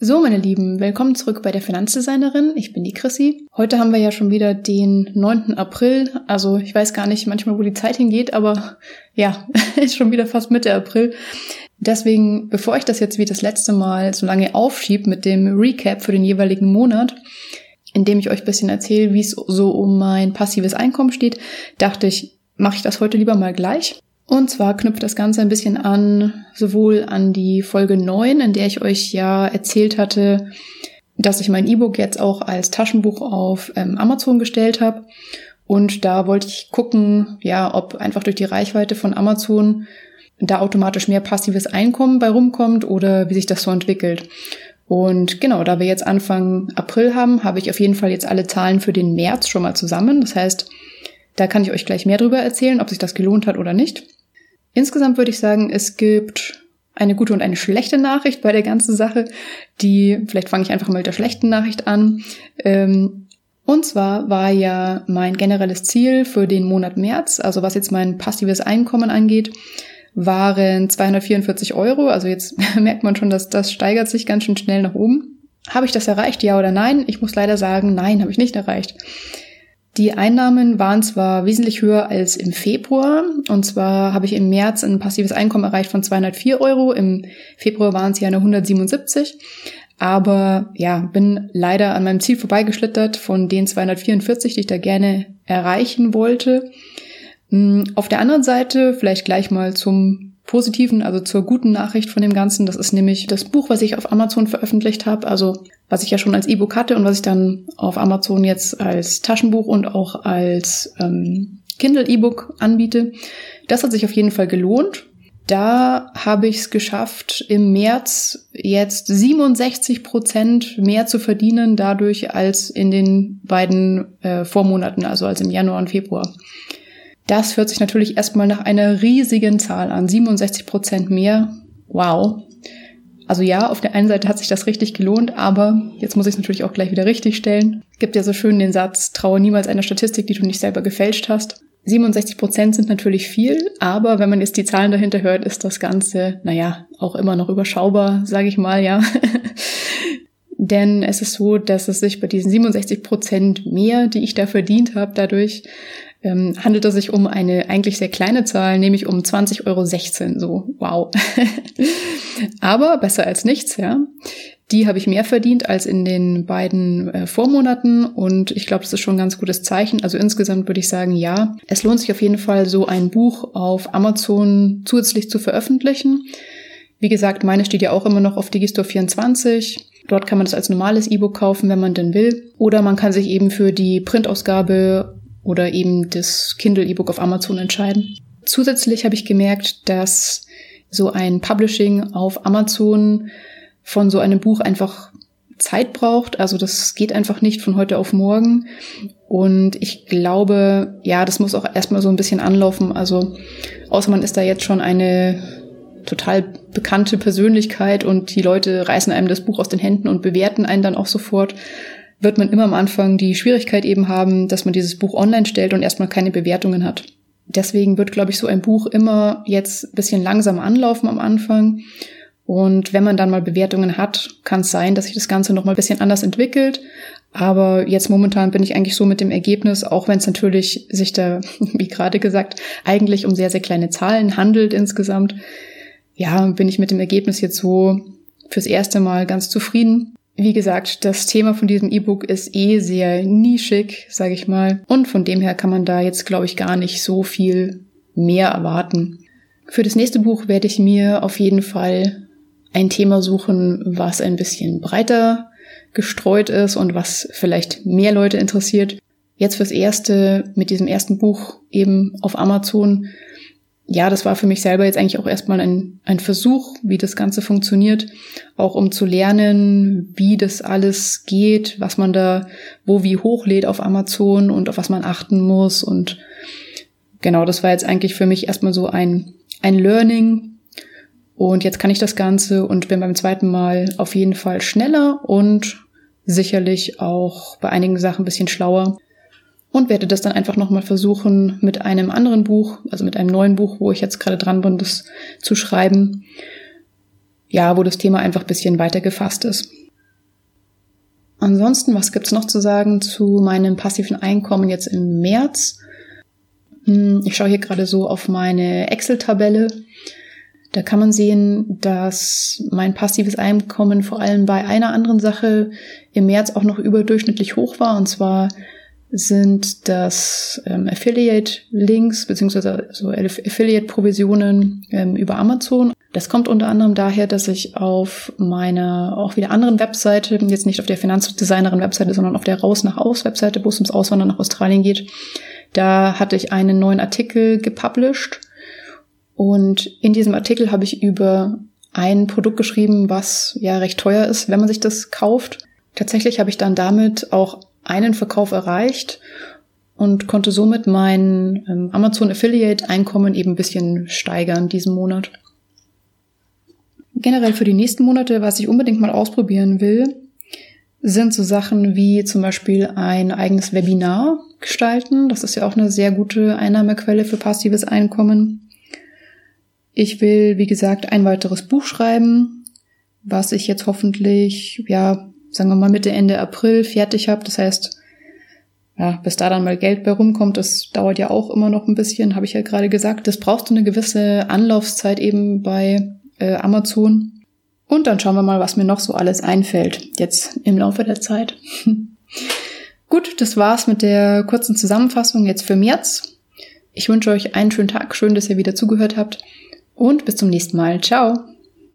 So, meine Lieben, willkommen zurück bei der Finanzdesignerin. Ich bin die Chrissy. Heute haben wir ja schon wieder den 9. April. Also ich weiß gar nicht manchmal, wo die Zeit hingeht, aber ja, ist schon wieder fast Mitte April. Deswegen, bevor ich das jetzt wie das letzte Mal so lange aufschieb mit dem Recap für den jeweiligen Monat, indem ich euch ein bisschen erzähle, wie es so um mein passives Einkommen steht, dachte ich, mache ich das heute lieber mal gleich. Und zwar knüpft das Ganze ein bisschen an, sowohl an die Folge 9, in der ich euch ja erzählt hatte, dass ich mein E-Book jetzt auch als Taschenbuch auf ähm, Amazon gestellt habe. Und da wollte ich gucken, ja, ob einfach durch die Reichweite von Amazon da automatisch mehr passives Einkommen bei rumkommt oder wie sich das so entwickelt. Und genau, da wir jetzt Anfang April haben, habe ich auf jeden Fall jetzt alle Zahlen für den März schon mal zusammen. Das heißt, da kann ich euch gleich mehr drüber erzählen, ob sich das gelohnt hat oder nicht. Insgesamt würde ich sagen, es gibt eine gute und eine schlechte Nachricht bei der ganzen Sache. Die, vielleicht fange ich einfach mal mit der schlechten Nachricht an. Ähm, und zwar war ja mein generelles Ziel für den Monat März, also was jetzt mein passives Einkommen angeht, waren 244 Euro. Also jetzt merkt man schon, dass das steigert sich ganz schön schnell nach oben. Habe ich das erreicht, ja oder nein? Ich muss leider sagen, nein, habe ich nicht erreicht. Die Einnahmen waren zwar wesentlich höher als im Februar. Und zwar habe ich im März ein passives Einkommen erreicht von 204 Euro. Im Februar waren es ja eine 177. Aber ja, bin leider an meinem Ziel vorbeigeschlittert von den 244, die ich da gerne erreichen wollte. Hm, auf der anderen Seite, vielleicht gleich mal zum positiven, also zur guten Nachricht von dem Ganzen. Das ist nämlich das Buch, was ich auf Amazon veröffentlicht habe, also was ich ja schon als E-Book hatte und was ich dann auf Amazon jetzt als Taschenbuch und auch als ähm, Kindle E-Book anbiete. Das hat sich auf jeden Fall gelohnt. Da habe ich es geschafft, im März jetzt 67 Prozent mehr zu verdienen dadurch als in den beiden äh, Vormonaten, also als im Januar und Februar. Das hört sich natürlich erstmal nach einer riesigen Zahl an. 67 Prozent mehr. Wow. Also ja, auf der einen Seite hat sich das richtig gelohnt, aber jetzt muss ich es natürlich auch gleich wieder richtig stellen. Gibt ja so schön den Satz, traue niemals einer Statistik, die du nicht selber gefälscht hast. 67 Prozent sind natürlich viel, aber wenn man jetzt die Zahlen dahinter hört, ist das Ganze, naja, auch immer noch überschaubar, sage ich mal, ja. Denn es ist so, dass es sich bei diesen 67 Prozent mehr, die ich da verdient habe, dadurch ähm, handelt es sich um eine eigentlich sehr kleine Zahl, nämlich um 20,16 Euro. So, wow. Aber besser als nichts, ja. Die habe ich mehr verdient als in den beiden äh, Vormonaten und ich glaube, das ist schon ein ganz gutes Zeichen. Also insgesamt würde ich sagen, ja, es lohnt sich auf jeden Fall, so ein Buch auf Amazon zusätzlich zu veröffentlichen. Wie gesagt, meine steht ja auch immer noch auf Digistore 24. Dort kann man das als normales E-Book kaufen, wenn man denn will. Oder man kann sich eben für die Printausgabe oder eben das Kindle E-Book auf Amazon entscheiden. Zusätzlich habe ich gemerkt, dass so ein Publishing auf Amazon von so einem Buch einfach Zeit braucht. Also das geht einfach nicht von heute auf morgen. Und ich glaube, ja, das muss auch erstmal so ein bisschen anlaufen. Also außer man ist da jetzt schon eine total bekannte Persönlichkeit und die Leute reißen einem das Buch aus den Händen und bewerten einen dann auch sofort wird man immer am Anfang die Schwierigkeit eben haben, dass man dieses Buch online stellt und erstmal keine Bewertungen hat. Deswegen wird, glaube ich, so ein Buch immer jetzt ein bisschen langsam anlaufen am Anfang. Und wenn man dann mal Bewertungen hat, kann es sein, dass sich das Ganze noch mal ein bisschen anders entwickelt. Aber jetzt momentan bin ich eigentlich so mit dem Ergebnis, auch wenn es natürlich sich da, wie gerade gesagt, eigentlich um sehr, sehr kleine Zahlen handelt insgesamt. Ja, bin ich mit dem Ergebnis jetzt so fürs erste Mal ganz zufrieden. Wie gesagt, das Thema von diesem E-Book ist eh sehr nischig, sage ich mal. Und von dem her kann man da jetzt, glaube ich, gar nicht so viel mehr erwarten. Für das nächste Buch werde ich mir auf jeden Fall ein Thema suchen, was ein bisschen breiter gestreut ist und was vielleicht mehr Leute interessiert. Jetzt fürs erste, mit diesem ersten Buch eben auf Amazon, ja, das war für mich selber jetzt eigentlich auch erstmal ein, ein Versuch, wie das Ganze funktioniert, auch um zu lernen, wie das alles geht, was man da wo wie hochlädt auf Amazon und auf was man achten muss. Und genau, das war jetzt eigentlich für mich erstmal so ein, ein Learning. Und jetzt kann ich das Ganze und bin beim zweiten Mal auf jeden Fall schneller und sicherlich auch bei einigen Sachen ein bisschen schlauer und werde das dann einfach nochmal versuchen mit einem anderen Buch, also mit einem neuen Buch, wo ich jetzt gerade dran bin, das zu schreiben. Ja, wo das Thema einfach ein bisschen weiter gefasst ist. Ansonsten, was gibt's noch zu sagen zu meinem passiven Einkommen jetzt im März? Hm, ich schaue hier gerade so auf meine Excel-Tabelle. Da kann man sehen, dass mein passives Einkommen vor allem bei einer anderen Sache im März auch noch überdurchschnittlich hoch war. Und zwar sind das ähm, Affiliate-Links beziehungsweise so Affiliate-Provisionen ähm, über Amazon. Das kommt unter anderem daher, dass ich auf meiner auch wieder anderen Webseite, jetzt nicht auf der Finanzdesignerin-Webseite, sondern auf der Raus nach Aus-Webseite, wo es ums Auswandern nach Australien geht, da hatte ich einen neuen Artikel gepublished und in diesem Artikel habe ich über ein Produkt geschrieben, was ja recht teuer ist, wenn man sich das kauft. Tatsächlich habe ich dann damit auch einen Verkauf erreicht und konnte somit mein ähm, Amazon Affiliate Einkommen eben ein bisschen steigern diesen Monat. Generell für die nächsten Monate, was ich unbedingt mal ausprobieren will, sind so Sachen wie zum Beispiel ein eigenes Webinar gestalten. Das ist ja auch eine sehr gute Einnahmequelle für passives Einkommen. Ich will, wie gesagt, ein weiteres Buch schreiben, was ich jetzt hoffentlich, ja, sagen wir mal Mitte, Ende April fertig habe. Das heißt, ja, bis da dann mal Geld bei rumkommt, das dauert ja auch immer noch ein bisschen, habe ich ja gerade gesagt. Das braucht so eine gewisse Anlaufzeit eben bei äh, Amazon. Und dann schauen wir mal, was mir noch so alles einfällt, jetzt im Laufe der Zeit. Gut, das war's mit der kurzen Zusammenfassung jetzt für März. Ich wünsche euch einen schönen Tag, schön, dass ihr wieder zugehört habt und bis zum nächsten Mal. Ciao!